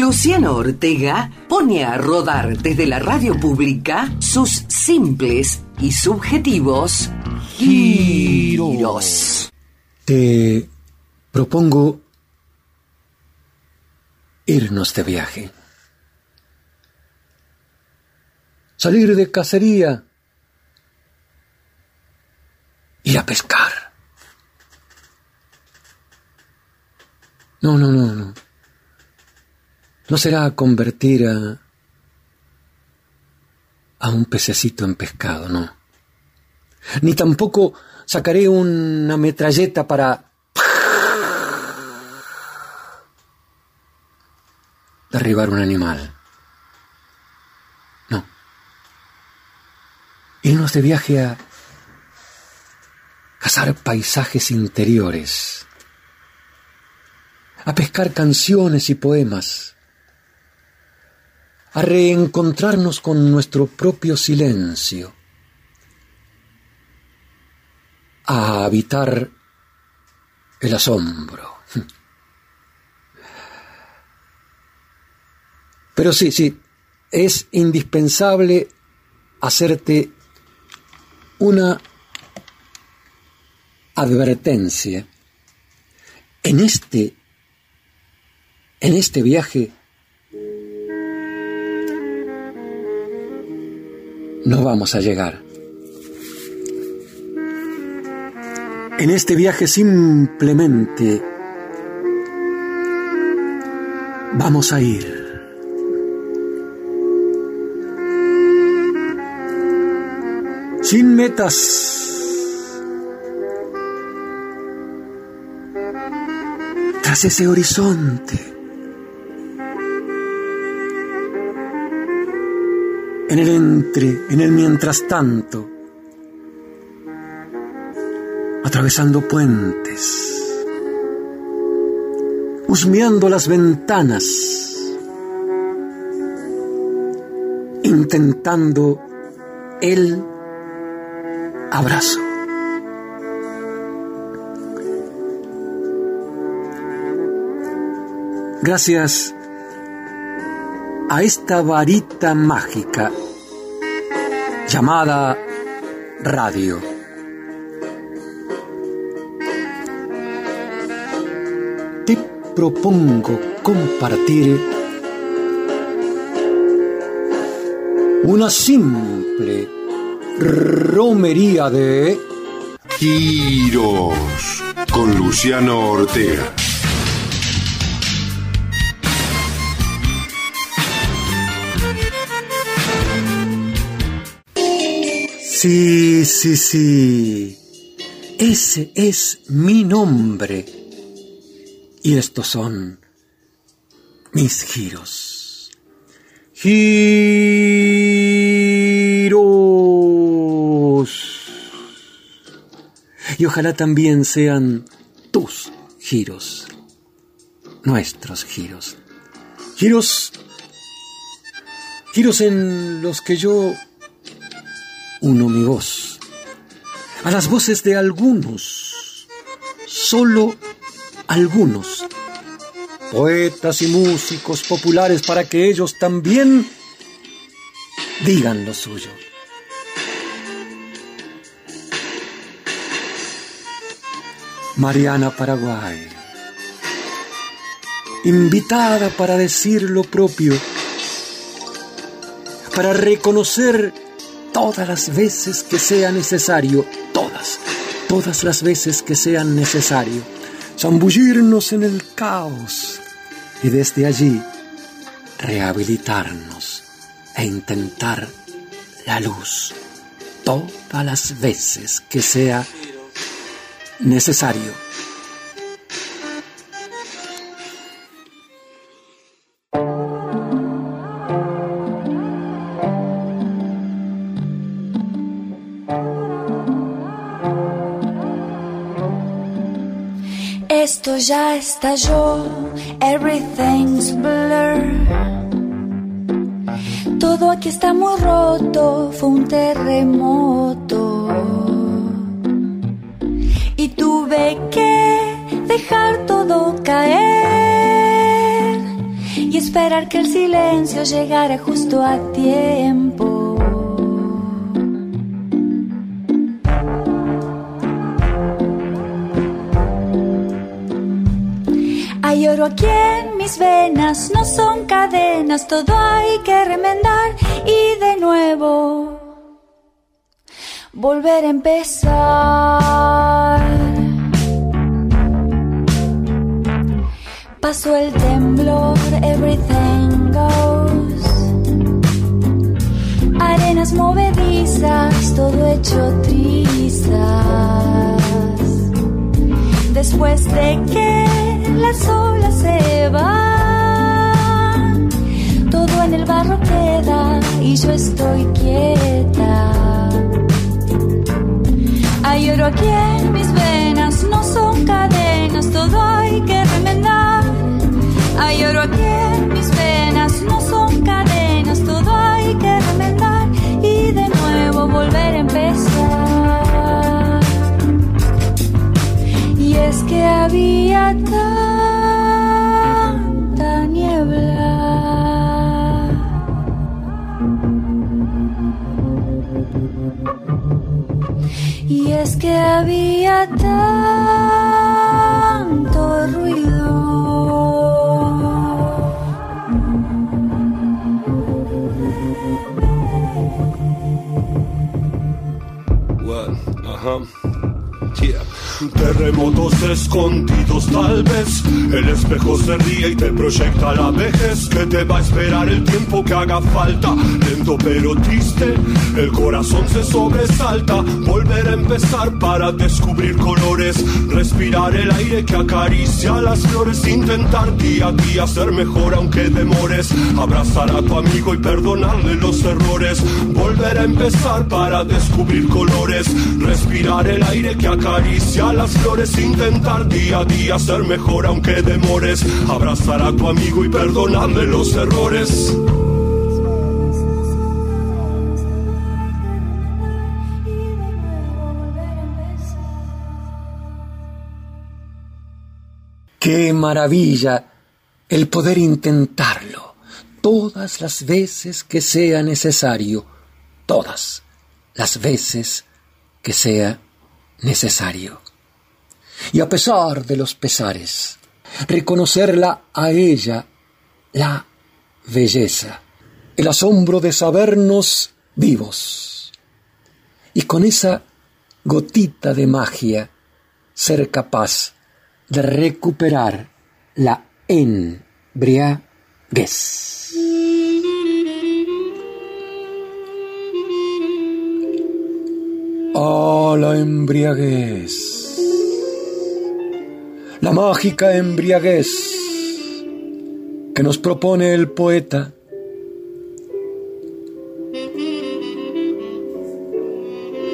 Luciano Ortega pone a rodar desde la radio pública sus simples y subjetivos giros. Te propongo irnos de viaje. Salir de cacería. Ir a pescar. No, no, no, no. No será convertir a, a un pececito en pescado, no. Ni tampoco sacaré una metralleta para derribar un animal. No. Irnos de viaje a cazar paisajes interiores, a pescar canciones y poemas, a reencontrarnos con nuestro propio silencio, a habitar el asombro. Pero sí, sí, es indispensable hacerte una advertencia. En este, en este viaje, no vamos a llegar. En este viaje simplemente vamos a ir. Sin metas. Tras ese horizonte. En el entre, en el mientras tanto, atravesando puentes, husmeando las ventanas, intentando el abrazo. Gracias a esta varita mágica llamada radio. Te propongo compartir una simple romería de Giros con Luciano Ortega. Sí, sí, sí. Ese es mi nombre. Y estos son mis giros. Giros. Y ojalá también sean tus giros. Nuestros giros. Giros. Giros en los que yo uno mi voz, a las voces de algunos, solo algunos, poetas y músicos populares para que ellos también digan lo suyo. Mariana Paraguay, invitada para decir lo propio, para reconocer todas las veces que sea necesario, todas, todas las veces que sean necesario, zambullirnos en el caos y desde allí rehabilitarnos e intentar la luz todas las veces que sea necesario. Ya estalló, everything's blur. Todo aquí está muy roto, fue un terremoto. Y tuve que dejar todo caer y esperar que el silencio llegara justo a tiempo. Cadenas, todo hay que remendar y de nuevo volver a empezar. Pasó el temblor, everything goes. Arenas movedizas, todo hecho trizas. Después de que las olas se van, el barro queda y yo estoy quieta. Hay oro aquí en mis venas, no son cadenas, todo hay que remendar. Hay oro aquí en mis venas, no son cadenas, todo hay que remendar y de nuevo volver a empezar. Y es que había tanta había tanto Terremotos escondidos tal vez. El espejo se ríe y te proyecta la vejez. Que te va a esperar el tiempo que haga falta. Lento pero triste El corazón se sobresalta. Volver a empezar para descubrir colores. Respirar el aire que acaricia las flores. Intentar día a día ser mejor aunque demores. Abrazar a tu amigo y perdonarle los errores. Volver a empezar para descubrir colores. Respirar el aire que acaricia las flores Intentar día a día ser mejor aunque demores Abrazar a tu amigo y perdonarle los errores Qué maravilla el poder intentarlo todas las veces que sea necesario, todas las veces que sea necesario. Y a pesar de los pesares, reconocerla a ella la belleza, el asombro de sabernos vivos. Y con esa gotita de magia ser capaz de recuperar la embriaguez. Oh, la embriaguez. La mágica embriaguez que nos propone el poeta.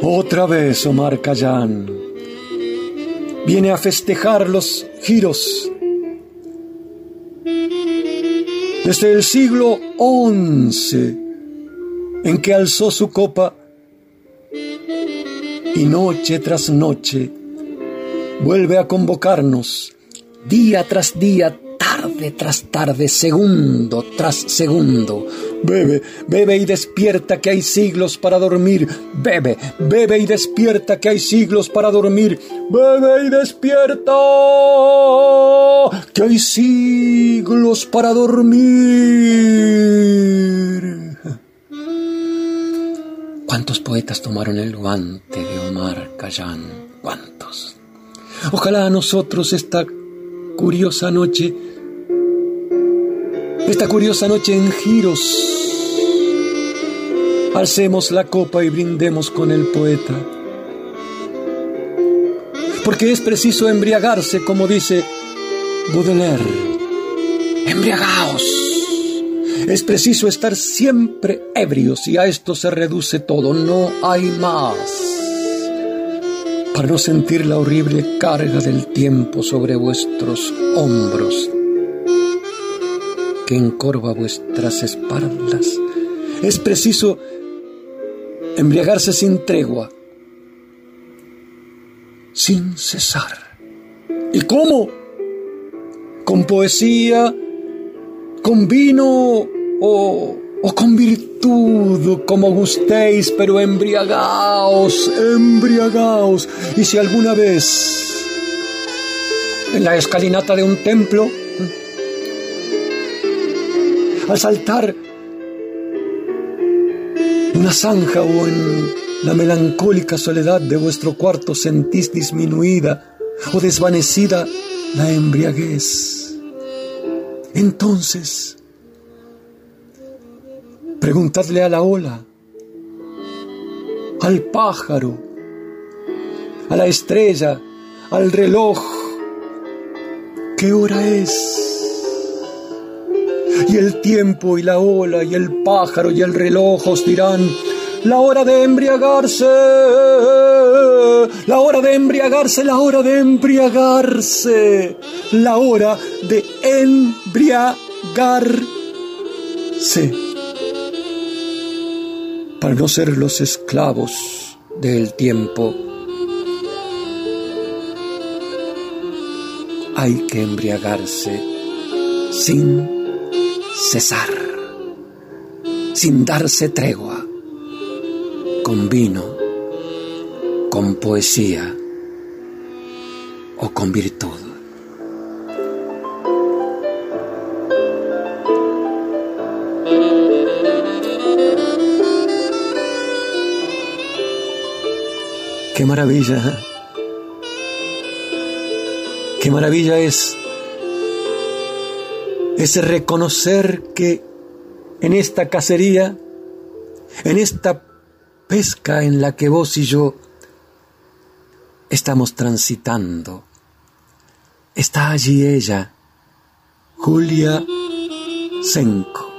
Otra vez Omar Cayán viene a festejar los giros desde el siglo XI en que alzó su copa y noche tras noche vuelve a convocarnos día tras día, tarde tras tarde, segundo tras segundo. Bebe, bebe y despierta que hay siglos para dormir. Bebe, bebe y despierta que hay siglos para dormir. Bebe y despierta que hay siglos para dormir. ¿Cuántos poetas tomaron el guante de Omar Cayán? Ojalá a nosotros esta curiosa noche, esta curiosa noche en giros, alcemos la copa y brindemos con el poeta. Porque es preciso embriagarse, como dice Baudelaire. Embriagaos. Es preciso estar siempre ebrios y a esto se reduce todo, no hay más para no sentir la horrible carga del tiempo sobre vuestros hombros que encorva vuestras espaldas. Es preciso embriagarse sin tregua, sin cesar. ¿Y cómo? Con poesía, con vino o, o con virtud, como gustéis, pero embriagaos, embriagaos. Y si alguna vez en la escalinata de un templo, al saltar una zanja o en la melancólica soledad de vuestro cuarto sentís disminuida o desvanecida la embriaguez. Entonces, preguntadle a la ola, al pájaro, a la estrella, al reloj, ¿qué hora es? Y el tiempo y la ola y el pájaro y el reloj os dirán, la hora de embriagarse, la hora de embriagarse, la hora de embriagarse, la hora de embriagarse. Para no ser los esclavos del tiempo, hay que embriagarse sin cesar, sin darse tregua con vino, con poesía o con virtud. Qué maravilla, ¿eh? qué maravilla es ese reconocer que en esta cacería, en esta pesca en la que vos y yo estamos transitando. Está allí ella, Julia Senko,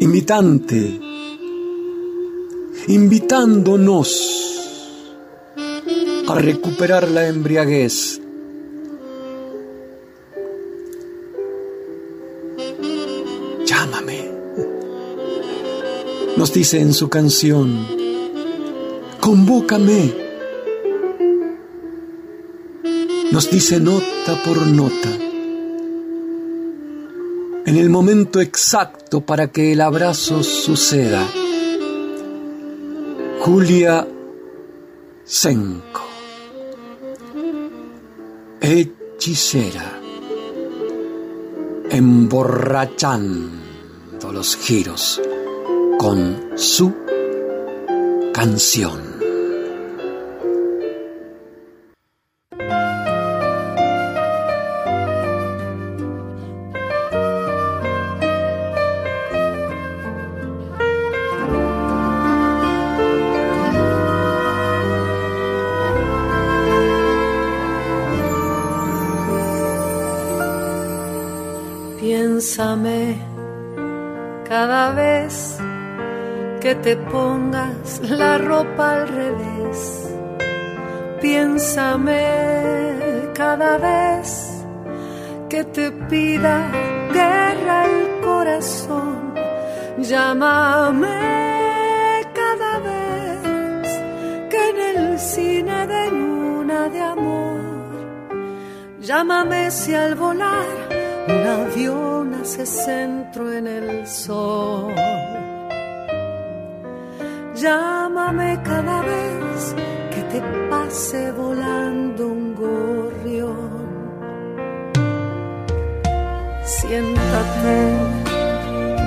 invitante, invitándonos a recuperar la embriaguez. Llámame nos dice en su canción, convócame. Nos dice nota por nota, en el momento exacto para que el abrazo suceda. Julia Senko, hechicera, emborrachando los giros con su canción. Ropa al revés. Piénsame cada vez que te pida guerra el corazón. Llámame cada vez que en el cine de luna de amor. Llámame si al volar un avión hace centro en el sol pase volando un gorrión. Siéntate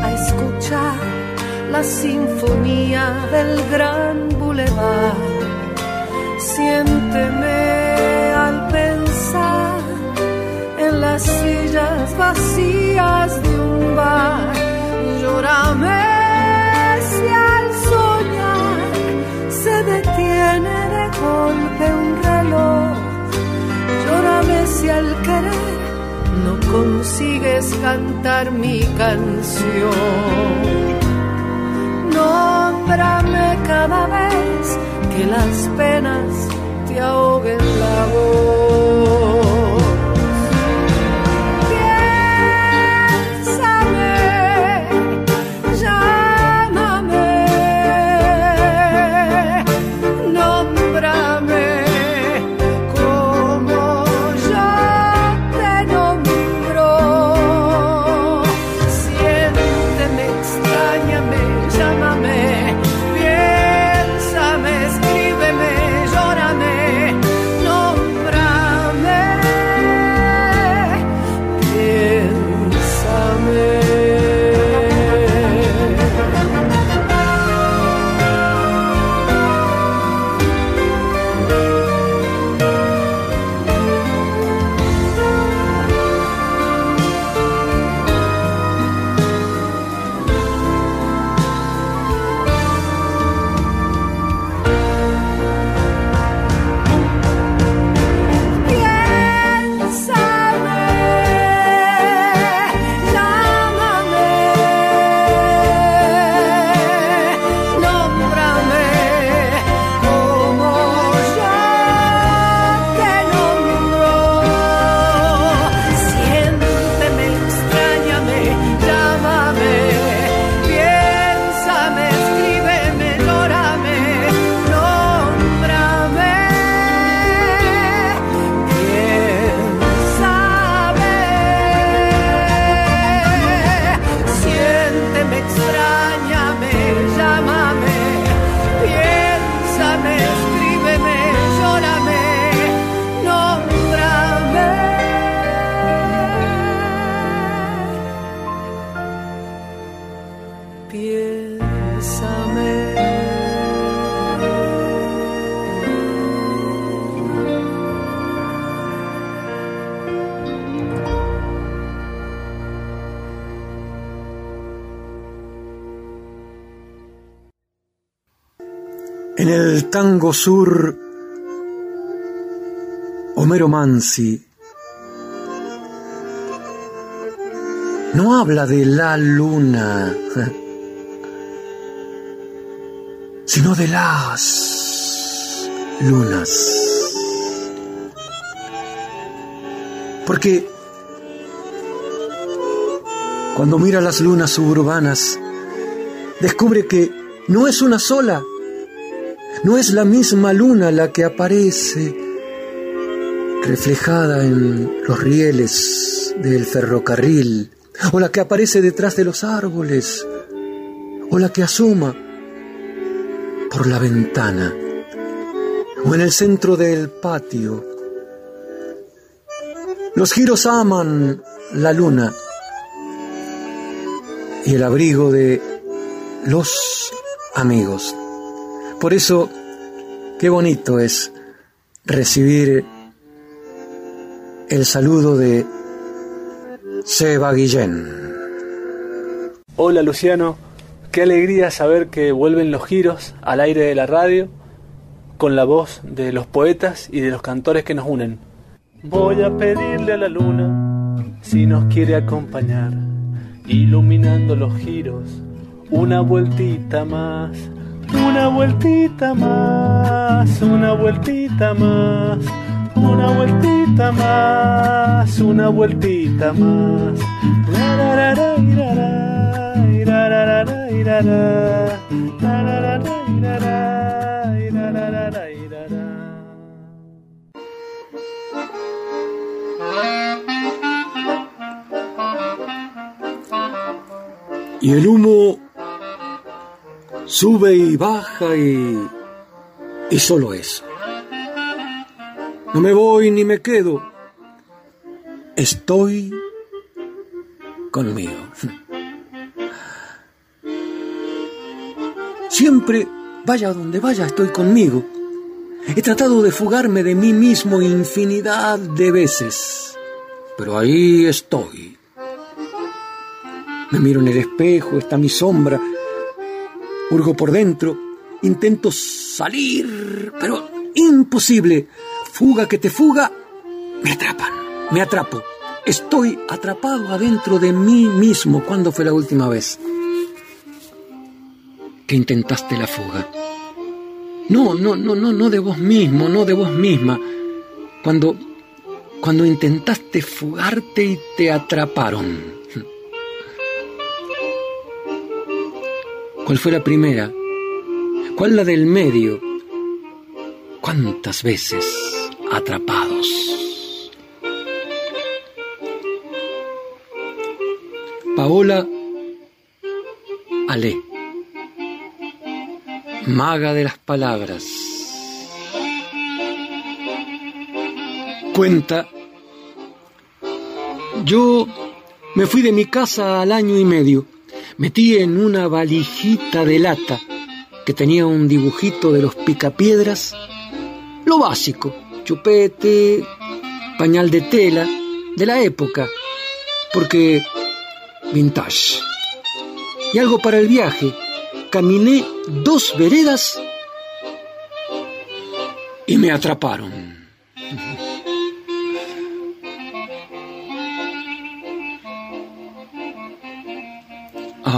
a escuchar la sinfonía del gran bulevar. Siénteme al pensar en las sillas vacías de un bar. Llórame golpe un reloj. Llórame si al querer no consigues cantar mi canción. Nómbrame cada vez que las penas te ahoguen la voz. Tango sur, Homero Mansi no habla de la luna, sino de las lunas. Porque cuando mira las lunas suburbanas, descubre que no es una sola, no es la misma luna la que aparece reflejada en los rieles del ferrocarril, o la que aparece detrás de los árboles, o la que asoma por la ventana, o en el centro del patio. Los giros aman la luna y el abrigo de los amigos. Por eso, qué bonito es recibir el saludo de Seba Guillén. Hola Luciano, qué alegría saber que vuelven los giros al aire de la radio con la voz de los poetas y de los cantores que nos unen. Voy a pedirle a la luna si nos quiere acompañar, iluminando los giros, una vueltita más, una vueltita más, una vueltita más una vueltita más, una vueltita más. Y el humo sube y baja y, y solo eso. No me voy ni me quedo. Estoy conmigo. Siempre, vaya donde vaya, estoy conmigo. He tratado de fugarme de mí mismo infinidad de veces, pero ahí estoy. Me miro en el espejo, está mi sombra, hurgo por dentro, intento salir, pero imposible fuga que te fuga, me atrapan, me atrapo. Estoy atrapado adentro de mí mismo. ¿Cuándo fue la última vez que intentaste la fuga? No, no, no, no, no de vos mismo, no de vos misma. Cuando, cuando intentaste fugarte y te atraparon. ¿Cuál fue la primera? ¿Cuál la del medio? ¿Cuántas veces? atrapados. Paola Ale, maga de las palabras, cuenta, yo me fui de mi casa al año y medio, metí en una valijita de lata que tenía un dibujito de los picapiedras, lo básico, chupete, pañal de tela, de la época, porque vintage. Y algo para el viaje. Caminé dos veredas y me atraparon.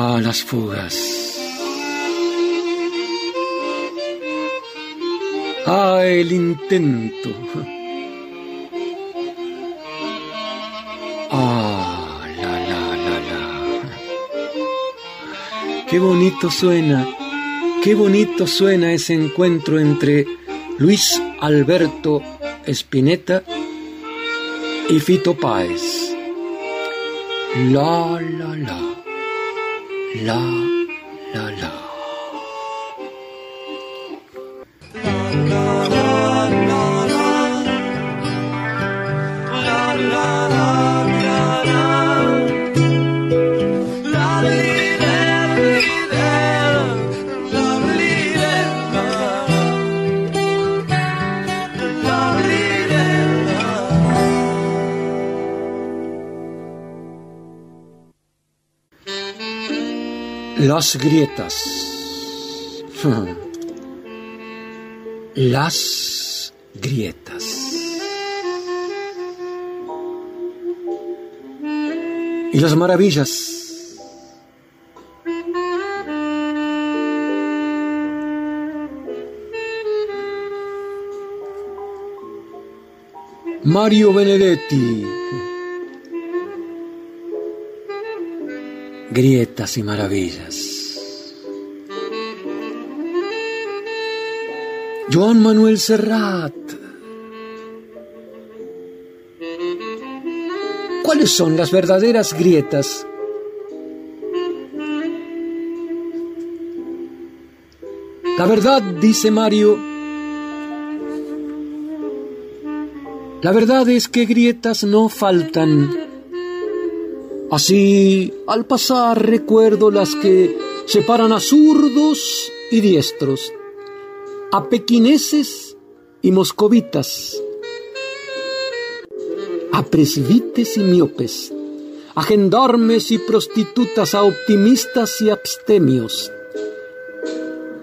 Ah, las fugas. Ah, el intento. Ah, la, la, la, la. Qué bonito suena, qué bonito suena ese encuentro entre Luis Alberto Spinetta y Fito Páez. La, la, la. La, la, la. Las grietas. Las grietas. Y las maravillas. Mario Benedetti. Grietas y maravillas. Joan Manuel Serrat. ¿Cuáles son las verdaderas grietas? La verdad, dice Mario, la verdad es que grietas no faltan. Así, al pasar recuerdo las que separan a zurdos y diestros a pequineses y moscovitas, a presbites y miopes, a gendarmes y prostitutas, a optimistas y abstemios,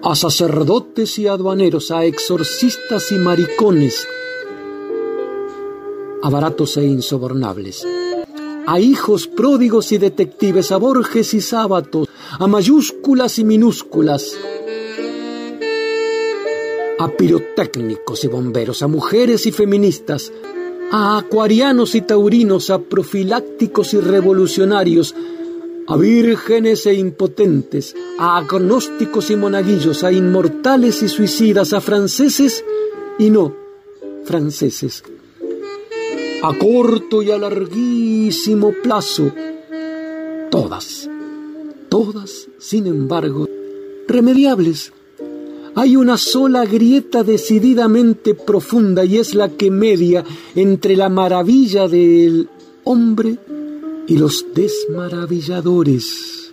a sacerdotes y aduaneros, a exorcistas y maricones, a baratos e insobornables, a hijos pródigos y detectives, a borges y sábatos, a mayúsculas y minúsculas, a pirotécnicos y bomberos, a mujeres y feministas, a acuarianos y taurinos, a profilácticos y revolucionarios, a vírgenes e impotentes, a agnósticos y monaguillos, a inmortales y suicidas, a franceses y no franceses, a corto y a larguísimo plazo, todas, todas, sin embargo, remediables hay una sola grieta decididamente profunda y es la que media entre la maravilla del hombre y los desmaravilladores.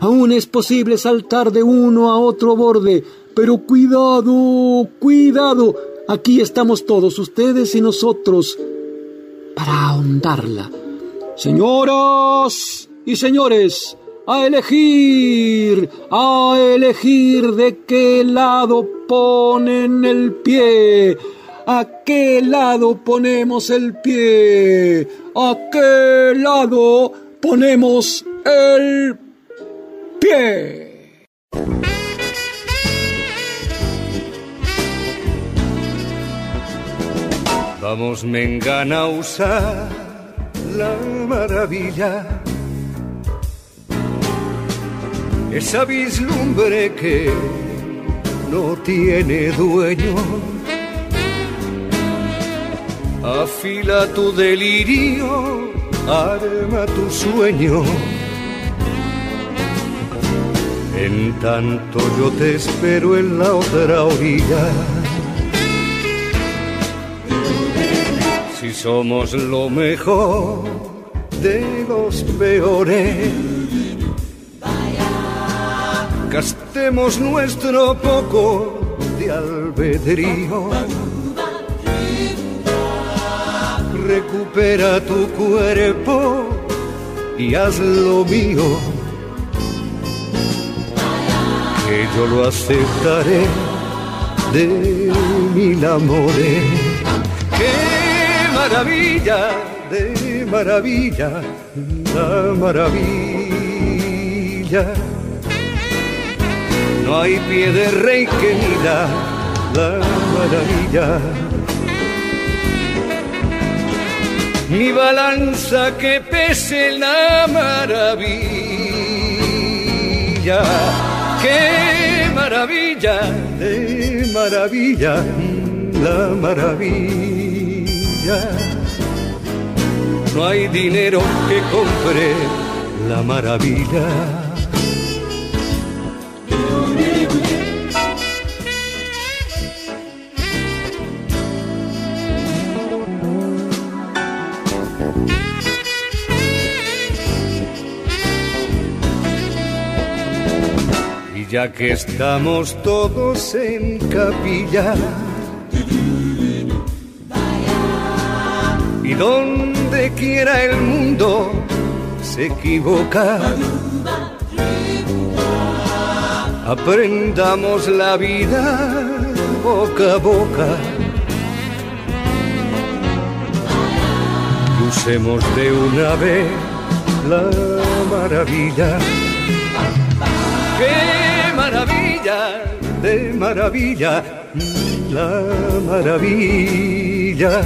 Aún es posible saltar de uno a otro borde, pero cuidado, cuidado, aquí estamos todos, ustedes y nosotros, para ahondarla. Señoras y señores, a elegir, a elegir de qué lado ponen el pie, a qué lado ponemos el pie, a qué lado ponemos el pie. Vamos, Mengana, a usar la maravilla esa vislumbre que no tiene dueño. Afila tu delirio, arma tu sueño. En tanto yo te espero en la otra orilla. Si somos lo mejor de los peores gastemos nuestro poco de albedrío. Recupera tu cuerpo y haz lo mío, que yo lo aceptaré de mil amores. ¡Qué maravilla, de maravilla, la maravilla! No hay pie de rey que mida la maravilla. Ni balanza que pese la maravilla. ¡Qué maravilla! De maravilla, la maravilla. No hay dinero que compre la maravilla. ya que estamos todos en capilla. Y donde quiera el mundo se equivoca. Aprendamos la vida boca a boca. Usemos de una vez la maravilla. ¡Qué maravilla! De maravilla, la maravilla.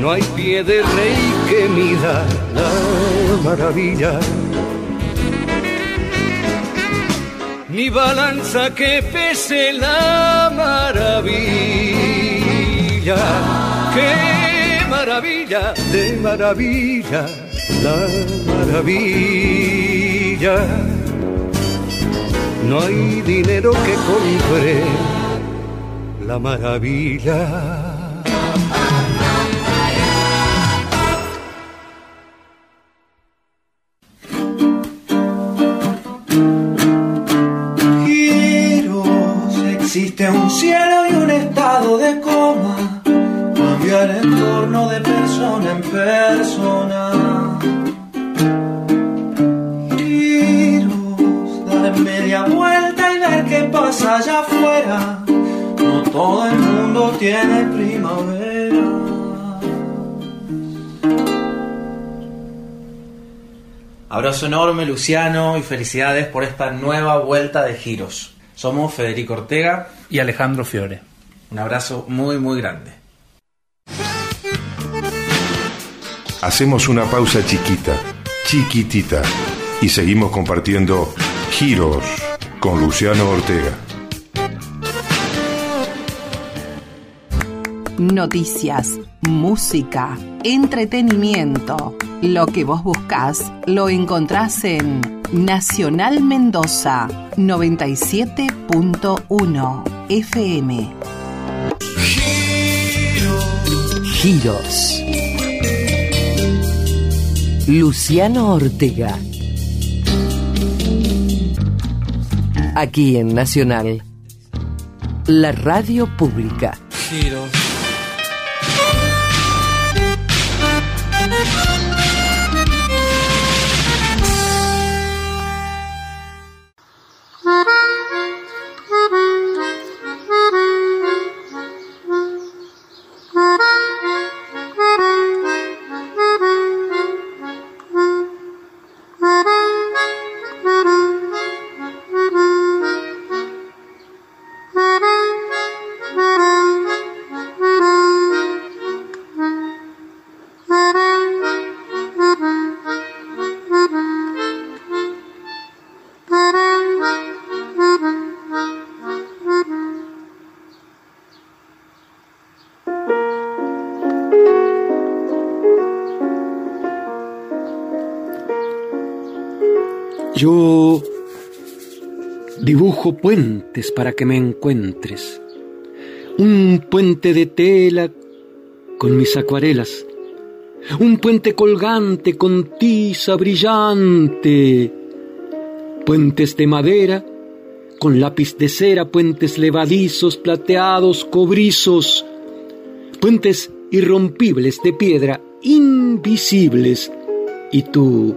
No hay pie de rey que mida la maravilla. Ni balanza que pese la maravilla. ¡Qué maravilla! De maravilla, la maravilla. No hay dinero que compre la maravilla. Cielo y un estado de coma, cambia el entorno de persona en persona. Giros, dar media vuelta y ver qué pasa allá afuera. No todo el mundo tiene primavera. Abrazo enorme, Luciano, y felicidades por esta nueva vuelta de giros. Somos Federico Ortega y Alejandro Fiore. Un abrazo muy, muy grande. Hacemos una pausa chiquita, chiquitita, y seguimos compartiendo giros con Luciano Ortega. Noticias, música, entretenimiento. Lo que vos buscás lo encontrás en Nacional Mendoza 97.1 FM. Giros. Luciano Ortega. Aquí en Nacional. La radio pública. Giros. Puentes para que me encuentres. Un puente de tela con mis acuarelas. Un puente colgante con tiza brillante. Puentes de madera con lápiz de cera, puentes levadizos, plateados, cobrizos. Puentes irrompibles de piedra, invisibles. Y tú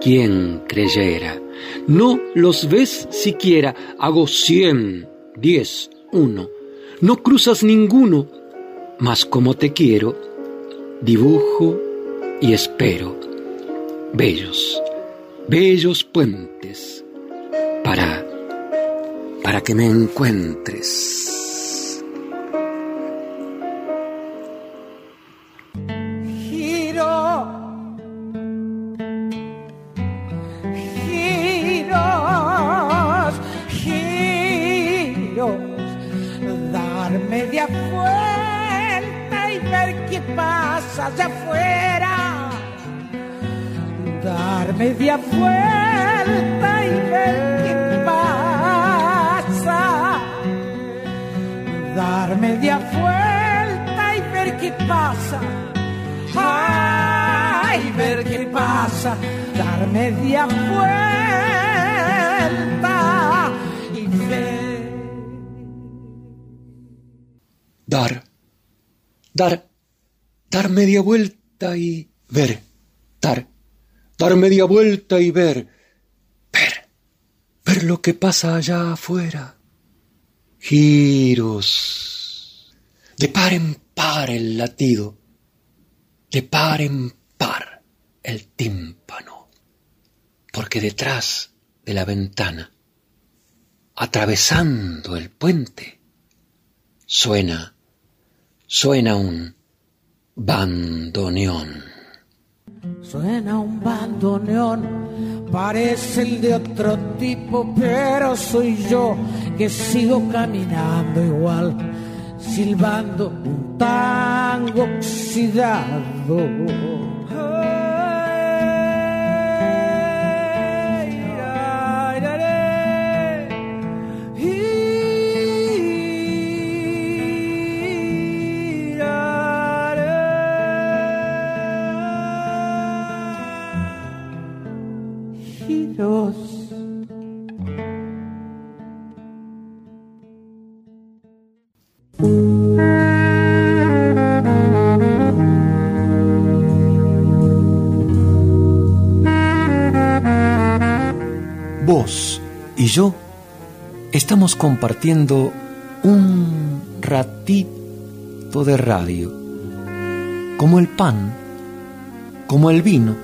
¿Quién creyera? No los ves siquiera. Hago cien, diez, uno. No cruzas ninguno. Mas como te quiero, dibujo y espero. Bellos, bellos puentes para, para que me encuentres. Media vuelta y ver, dar, dar media vuelta y ver, ver, ver lo que pasa allá afuera. giros, de par en par el latido, de par en par el tímpano, porque detrás de la ventana, atravesando el puente, suena, suena un bandoneón. Suena un bandoneón, parece el de otro tipo, pero soy yo que sigo caminando igual, silbando un tango oxidado. Y yo estamos compartiendo un ratito de radio, como el pan, como el vino,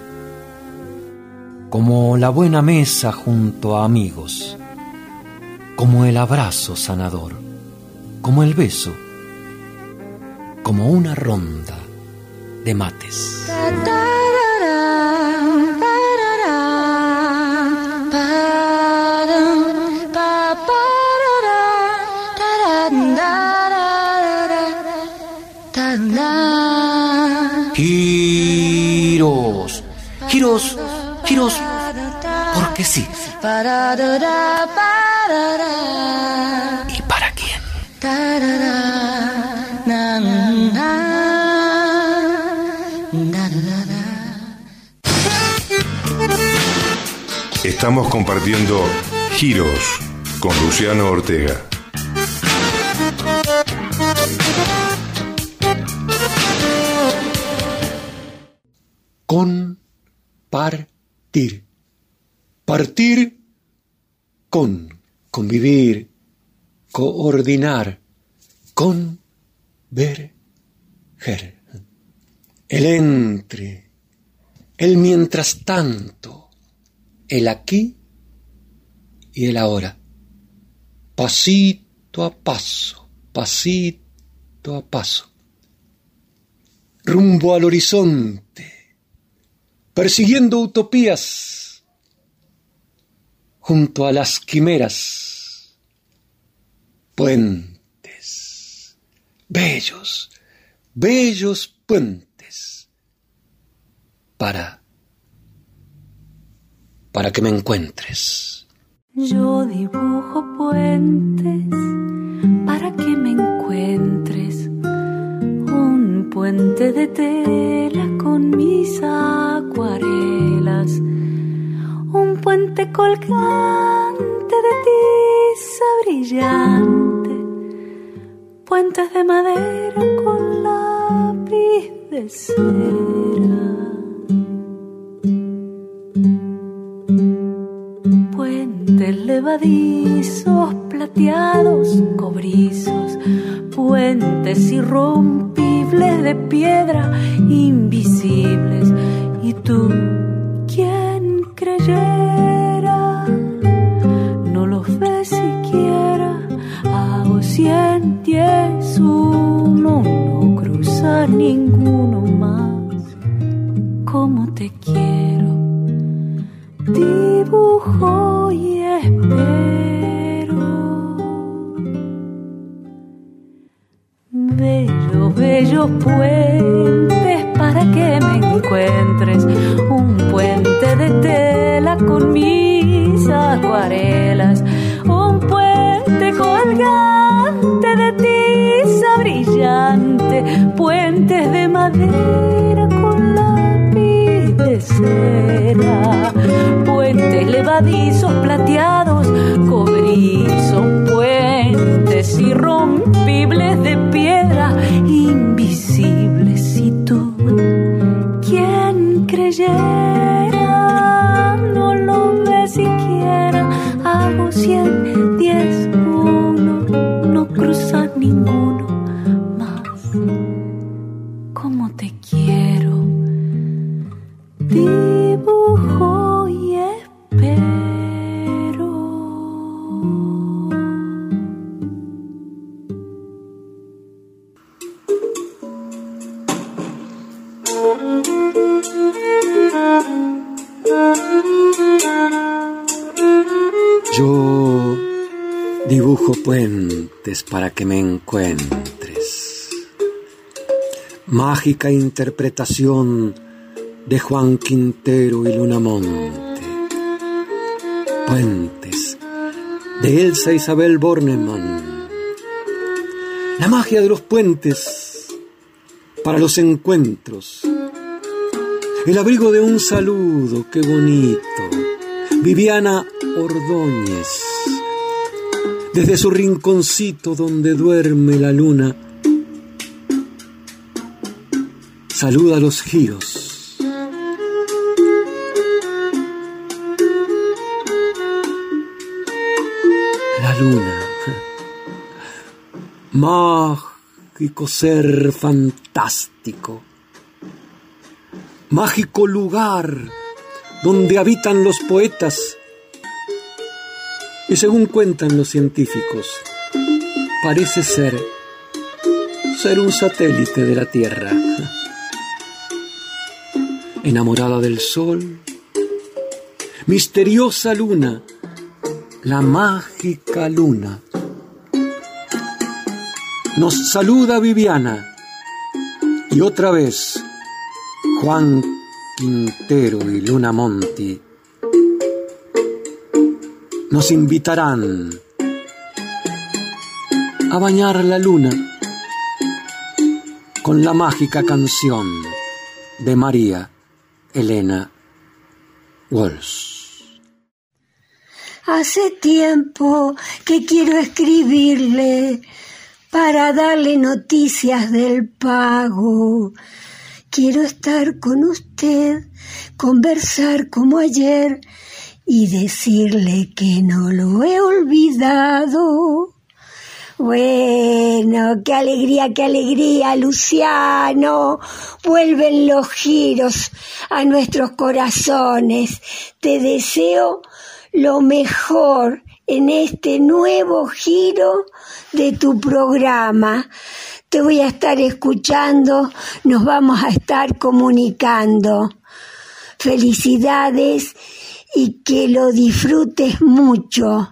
como la buena mesa junto a amigos, como el abrazo sanador, como el beso, como una ronda de mates. Giros, giros, porque sí. ¿Y para quién? Estamos compartiendo Giros con Luciano Ortega. Compartir. Partir con, convivir, coordinar, con, ver, ger. El entre, el mientras tanto, el aquí y el ahora. Pasito a paso, pasito a paso. Rumbo al horizonte, persiguiendo utopías, junto a las quimeras, puentes, bellos, bellos puentes, para, para que me encuentres. Yo dibujo puentes para que me encuentres. Un puente de tela con mis Un puente colgante de tiza brillante. Puentes de madera con lápiz de cera. Puentes levadizos, plateados, cobrizos, puentes irrompibles de piedra, invisibles. Y tú, creyera, no los ves siquiera. Hago cien, diez, uno, no cruzar ninguno más. Como te quiero dibujo y espero. Bellos, bellos puentes Puentes para que me encuentres. Mágica interpretación de Juan Quintero y Luna Monte. Puentes de Elsa Isabel Bornemann. La magia de los puentes para los encuentros. El abrigo de un saludo, qué bonito. Viviana Ordóñez. Desde su rinconcito donde duerme la luna, saluda los giros. La luna. Mágico ser fantástico. Mágico lugar donde habitan los poetas. Y según cuentan los científicos, parece ser ser un satélite de la Tierra. Enamorada del sol, misteriosa luna, la mágica luna. Nos saluda Viviana y otra vez Juan Quintero y Luna Monti nos invitarán a bañar la luna con la mágica canción de María Elena Walsh. Hace tiempo que quiero escribirle para darle noticias del pago. Quiero estar con usted, conversar como ayer y decirle que no lo he olvidado. Bueno, qué alegría, qué alegría, Luciano. Vuelven los giros a nuestros corazones. Te deseo lo mejor en este nuevo giro de tu programa. Te voy a estar escuchando, nos vamos a estar comunicando. Felicidades y que lo disfrutes mucho.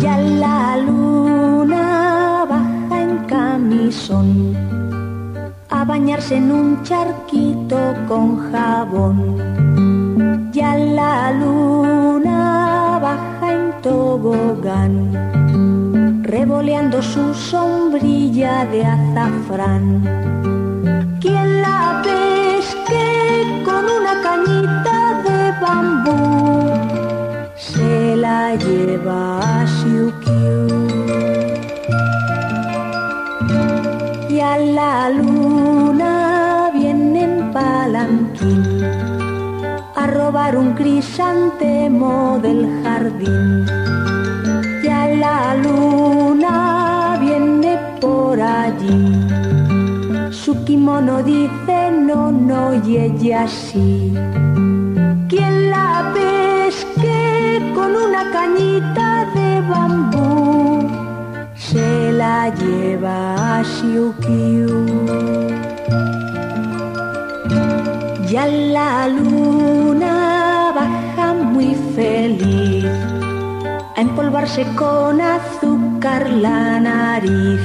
Ya la luna baja en camisón a bañarse en un charquito con jabón. Ya la luna tobogán, revoleando su sombrilla de azafrán. Quien la pesque con una cañita de bambú, se la lleva a Siukiu. Y a la luna robar un crisantemo del jardín. Y a la luna viene por allí. Su kimono dice no, no, y ella sí. Quien la pesque con una cañita de bambú se la lleva a Siukiu. Ya la luna feliz a empolvarse con azúcar la nariz.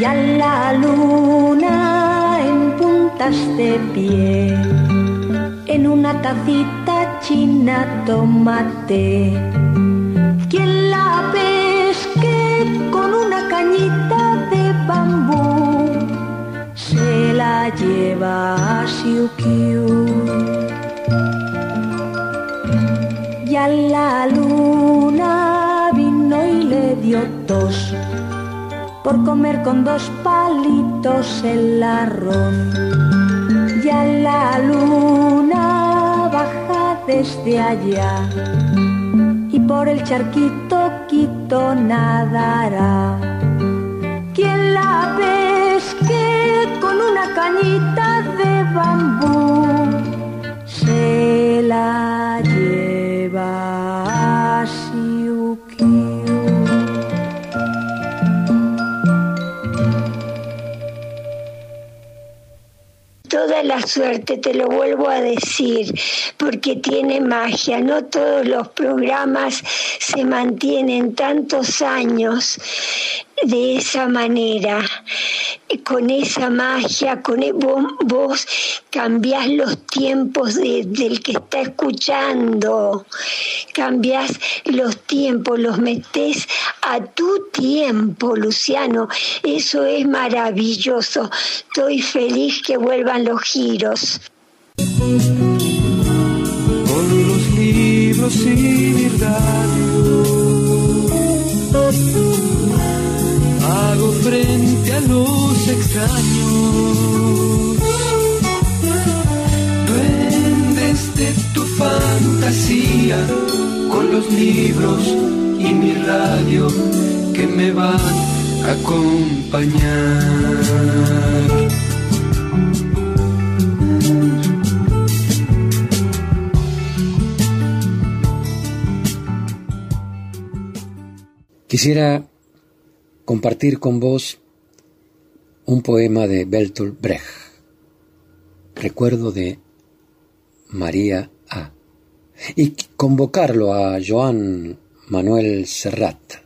Ya la luna en puntas de pie en una tacita china tomate. Quien la pesque con una cañita de bambú se la lleva a Siukiu. Por comer con dos palitos el arroz. Ya la luna baja desde allá y por el charquito quito nadará. Quien la pesque con una cañita de bambú se la lleva a toda la suerte, te lo vuelvo a decir, porque tiene magia. No todos los programas se mantienen tantos años de esa manera, con esa magia, con e- vos, vos cambiás los tiempos de- del que está escuchando, cambiás los tiempos, los metés a tu tiempo, Luciano. Eso es maravilloso. Estoy feliz que vuelvan los giros. Frente a los extraños. Duendes de tu fantasía, con los libros y mi radio que me van a acompañar. Quisiera compartir con vos un poema de Bertolt Brecht, recuerdo de María A, y convocarlo a Joan Manuel Serrat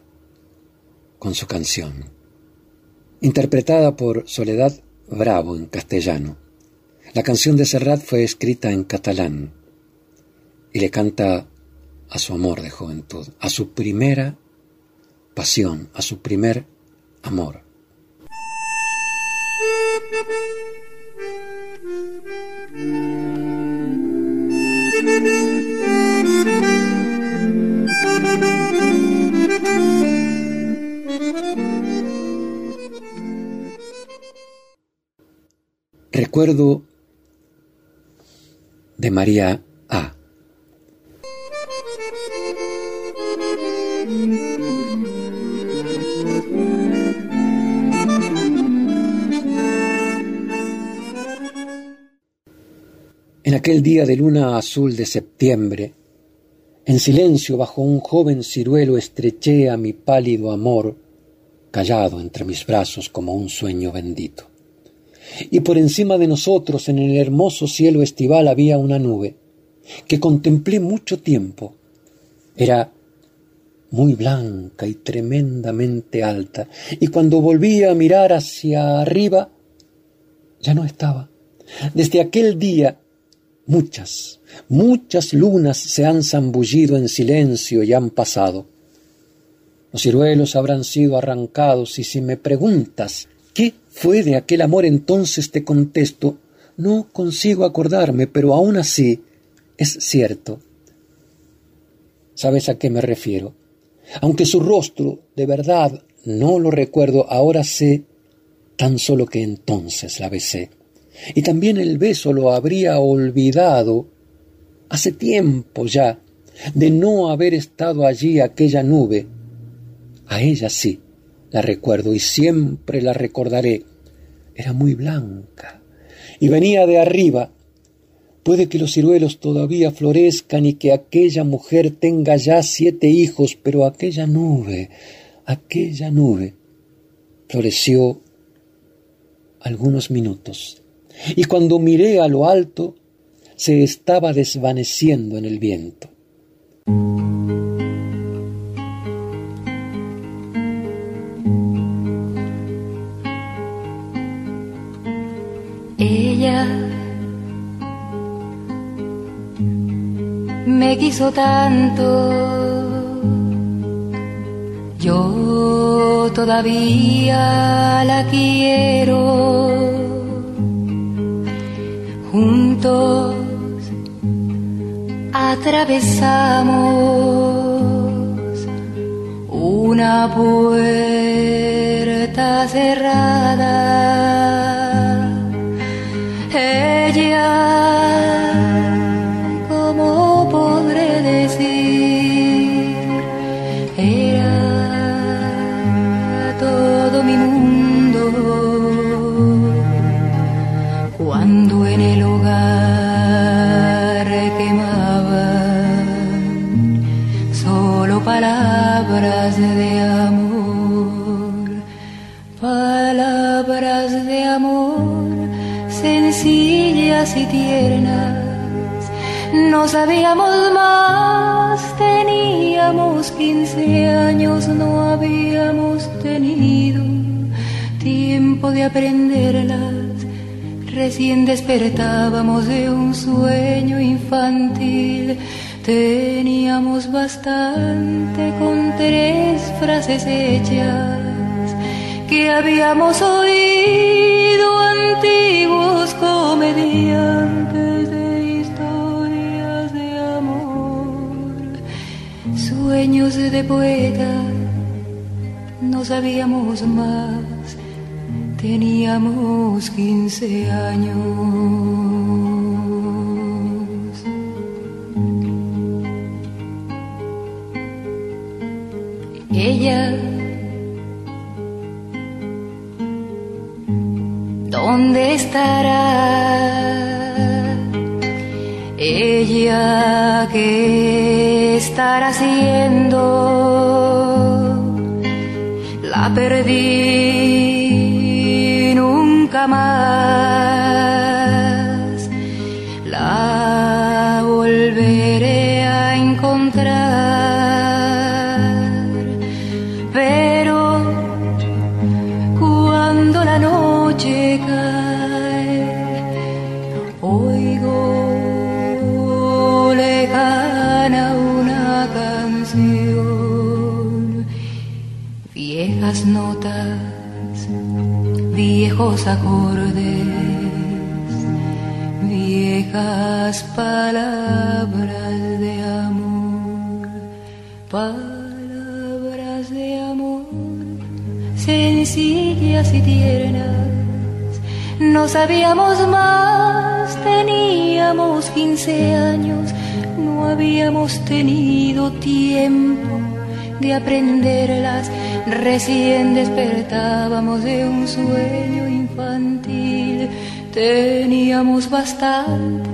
con su canción, interpretada por Soledad Bravo en castellano. La canción de Serrat fue escrita en catalán y le canta a su amor de juventud, a su primera pasión, a su primer amor. Recuerdo de María A. En aquel día de luna azul de septiembre, en silencio bajo un joven ciruelo estreché a mi pálido amor, callado entre mis brazos como un sueño bendito. Y por encima de nosotros, en el hermoso cielo estival, había una nube, que contemplé mucho tiempo. Era muy blanca y tremendamente alta, y cuando volví a mirar hacia arriba, ya no estaba. Desde aquel día Muchas, muchas lunas se han zambullido en silencio y han pasado. Los ciruelos habrán sido arrancados y si me preguntas qué fue de aquel amor entonces te contesto, no consigo acordarme, pero aún así es cierto. ¿Sabes a qué me refiero? Aunque su rostro, de verdad, no lo recuerdo, ahora sé tan solo que entonces la besé. Y también el beso lo habría olvidado hace tiempo ya de no haber estado allí aquella nube. A ella sí, la recuerdo y siempre la recordaré. Era muy blanca y venía de arriba. Puede que los ciruelos todavía florezcan y que aquella mujer tenga ya siete hijos, pero aquella nube, aquella nube, floreció algunos minutos y cuando miré a lo alto se estaba desvaneciendo en el viento. Ella me quiso tanto, yo todavía la quiero. Juntos atravesamos una puerta cerrada. Y tiernas. No sabíamos más, teníamos 15 años, no habíamos tenido tiempo de aprenderlas. Recién despertábamos de un sueño infantil. Teníamos bastante con tres frases hechas que habíamos oído antiguos comediantes de historias de amor, sueños de poeta, no sabíamos más, teníamos 15 años. Ella ¿Dónde estará ella que estará haciendo? La perdí nunca más. Viejos acordes, viejas palabras de amor, palabras de amor sencillas y tiernas. No sabíamos más, teníamos 15 años, no habíamos tenido tiempo de aprenderlas. Recién despertábamos de un sueño infantil, teníamos bastante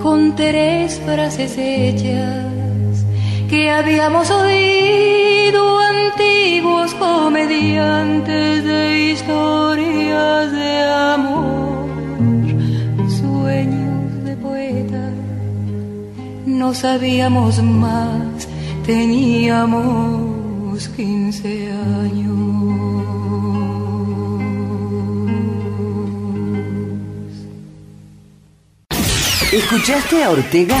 con tres frases hechas que habíamos oído antiguos comediantes de historias de amor, sueños de poeta. No sabíamos más, teníamos 15 años. ¿Escuchaste a Ortega?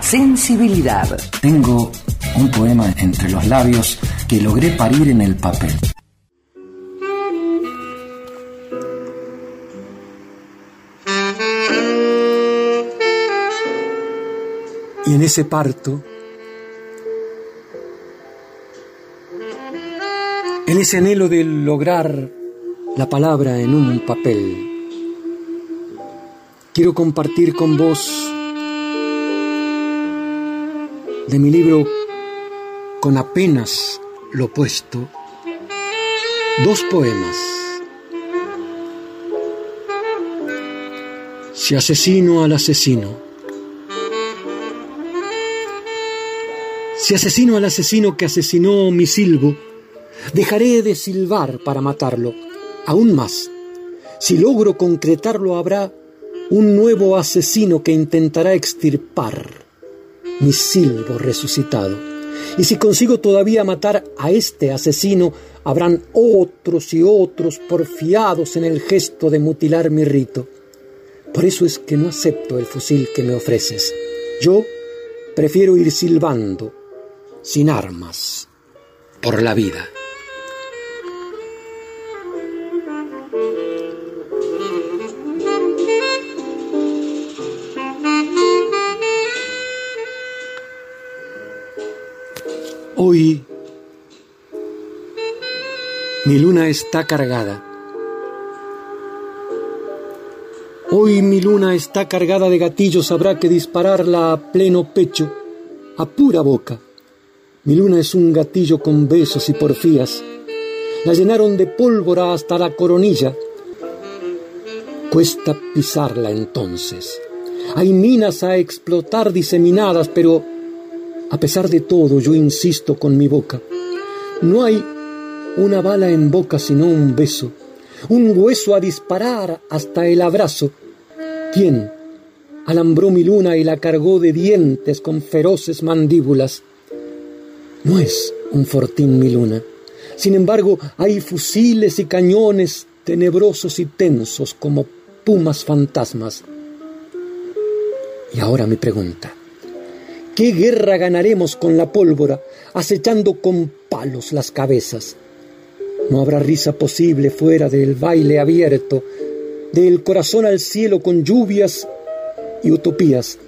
Sensibilidad. Tengo un poema entre los labios que logré parir en el papel. Y en ese parto, en ese anhelo de lograr la palabra en un papel, quiero compartir con vos de mi libro Con apenas lo puesto, dos poemas. Si asesino al asesino, si asesino al asesino que asesinó mi silbo, dejaré de silbar para matarlo. Aún más, si logro concretarlo habrá un nuevo asesino que intentará extirpar mi silbo resucitado. Y si consigo todavía matar a este asesino, habrán otros y otros porfiados en el gesto de mutilar mi rito. Por eso es que no acepto el fusil que me ofreces. Yo prefiero ir silbando, sin armas, por la vida. Hoy mi luna está cargada. Hoy mi luna está cargada de gatillos, habrá que dispararla a pleno pecho, a pura boca. Mi luna es un gatillo con besos y porfías. La llenaron de pólvora hasta la coronilla. Cuesta pisarla entonces. Hay minas a explotar diseminadas, pero a pesar de todo, yo insisto con mi boca. No hay una bala en boca sino un beso, un hueso a disparar hasta el abrazo. ¿Quién alambró mi luna y la cargó de dientes con feroces mandíbulas. No es un fortín mi luna. Sin embargo, hay fusiles y cañones tenebrosos y tensos como pumas fantasmas. Y ahora mi pregunta. ¿Qué guerra ganaremos con la pólvora, acechando con palos las cabezas? No habrá risa posible fuera del baile abierto, del corazón al cielo con lluvias y utopías.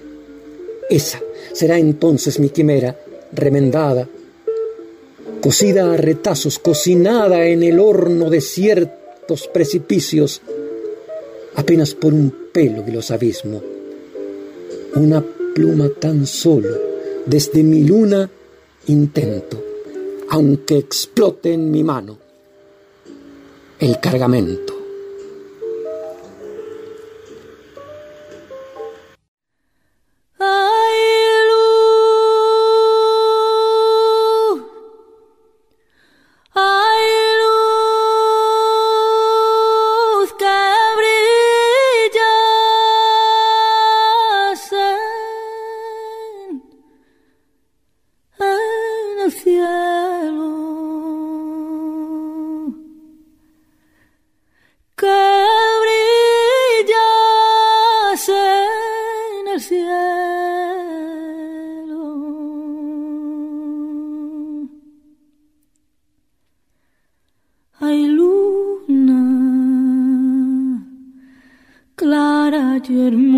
Esa será entonces mi quimera, remendada, cocida a retazos, cocinada en el horno de ciertos precipicios, apenas por un pelo de los abismos. Una pluma tan solo, desde mi luna intento, aunque explote en mi mano, el cargamento. enfermo.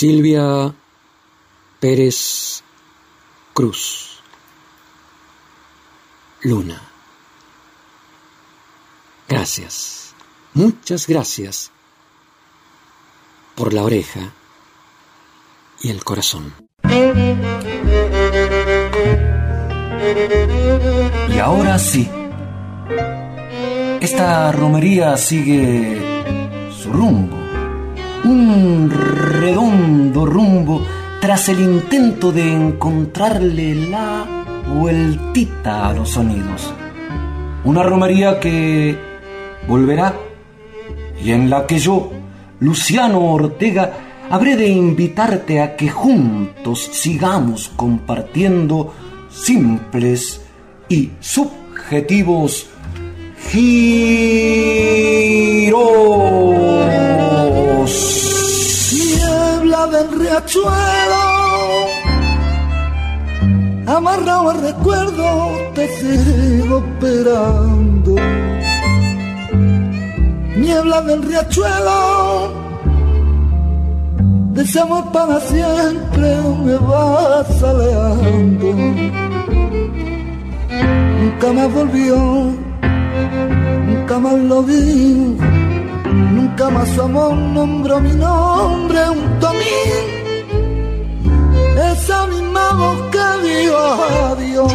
Silvia Pérez Cruz. Luna. Gracias, muchas gracias por la oreja y el corazón. Y ahora sí, esta romería sigue su rumbo un redondo rumbo tras el intento de encontrarle la vueltita a los sonidos. Una romería que volverá y en la que yo, Luciano Ortega, habré de invitarte a que juntos sigamos compartiendo simples y subjetivos giros del riachuelo, amarrado al recuerdo, te sigo esperando. Niebla del riachuelo, deseamos para siempre, me vas alejando. Nunca más volvió, nunca más lo vi nunca más su amor nombró mi nombre un tomín. Esa misma voz que digo adiós.